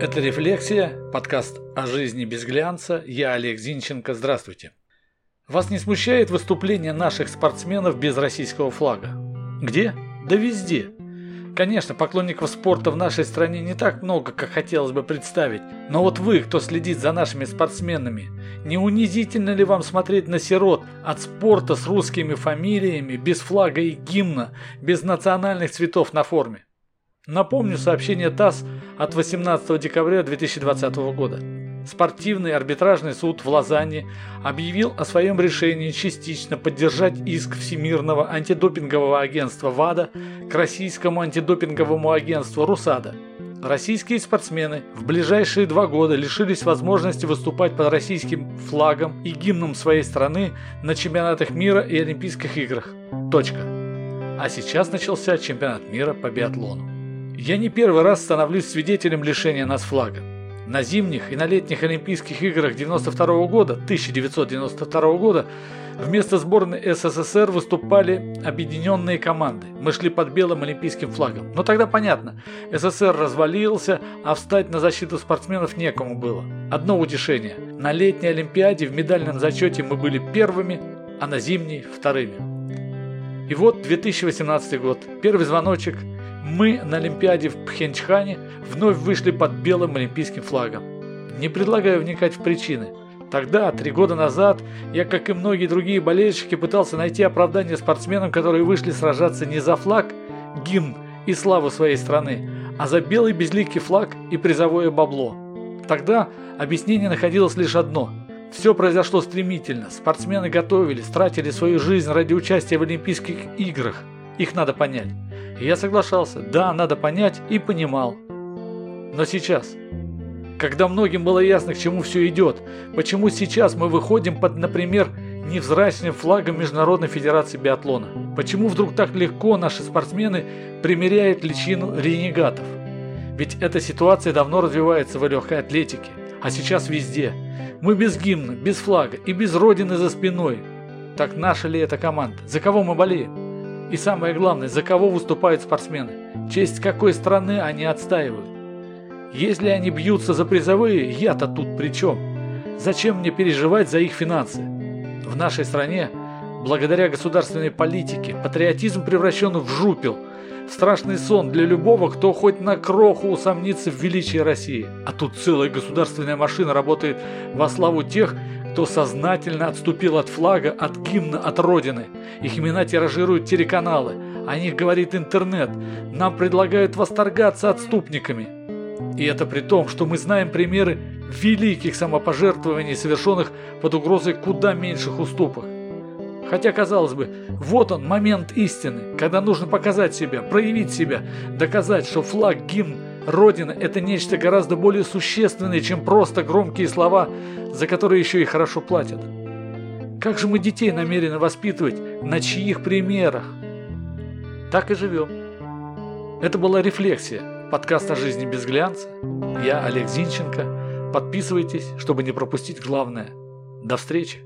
Это «Рефлексия», подкаст о жизни без глянца. Я Олег Зинченко. Здравствуйте. Вас не смущает выступление наших спортсменов без российского флага? Где? Да везде. Конечно, поклонников спорта в нашей стране не так много, как хотелось бы представить. Но вот вы, кто следит за нашими спортсменами, не унизительно ли вам смотреть на сирот от спорта с русскими фамилиями, без флага и гимна, без национальных цветов на форме? Напомню сообщение ТАСС от 18 декабря 2020 года. Спортивный арбитражный суд в Лозанне объявил о своем решении частично поддержать иск Всемирного антидопингового агентства ВАДА к российскому антидопинговому агентству РУСАДА. Российские спортсмены в ближайшие два года лишились возможности выступать под российским флагом и гимном своей страны на чемпионатах мира и Олимпийских играх. Точка. А сейчас начался чемпионат мира по биатлону. Я не первый раз становлюсь свидетелем лишения нас флага. На зимних и на летних Олимпийских играх 92 года, 1992 года, вместо сборной СССР выступали объединенные команды. Мы шли под белым олимпийским флагом. Но тогда понятно, СССР развалился, а встать на защиту спортсменов некому было. Одно утешение. На летней Олимпиаде в медальном зачете мы были первыми, а на зимней – вторыми. И вот 2018 год. Первый звоночек – мы на Олимпиаде в Пхенчхане вновь вышли под белым олимпийским флагом. Не предлагаю вникать в причины. Тогда, три года назад, я, как и многие другие болельщики, пытался найти оправдание спортсменам, которые вышли сражаться не за флаг, гимн и славу своей страны, а за белый безликий флаг и призовое бабло. Тогда объяснение находилось лишь одно. Все произошло стремительно. Спортсмены готовились, тратили свою жизнь ради участия в Олимпийских играх. Их надо понять. И я соглашался, да, надо понять и понимал. Но сейчас, когда многим было ясно, к чему все идет, почему сейчас мы выходим под, например, невзрачным флагом Международной Федерации Биатлона? Почему вдруг так легко наши спортсмены примеряют личину ренегатов? Ведь эта ситуация давно развивается в легкой атлетике, а сейчас везде. Мы без гимна, без флага и без родины за спиной. Так наша ли это команда? За кого мы болеем? И самое главное, за кого выступают спортсмены? Честь какой страны они отстаивают? Если они бьются за призовые, я-то тут при чем? Зачем мне переживать за их финансы? В нашей стране, благодаря государственной политике, патриотизм превращен в жупел, в страшный сон для любого, кто хоть на кроху усомнится в величии России. А тут целая государственная машина работает во славу тех, кто сознательно отступил от флага, от гимна, от родины. Их имена тиражируют телеканалы, о них говорит интернет. Нам предлагают восторгаться отступниками. И это при том, что мы знаем примеры великих самопожертвований, совершенных под угрозой куда меньших уступок. Хотя, казалось бы, вот он, момент истины, когда нужно показать себя, проявить себя, доказать, что флаг, гимн Родина – это нечто гораздо более существенное, чем просто громкие слова, за которые еще и хорошо платят. Как же мы детей намерены воспитывать, на чьих примерах? Так и живем. Это была «Рефлексия», подкаст о жизни без глянца. Я Олег Зинченко. Подписывайтесь, чтобы не пропустить главное. До встречи!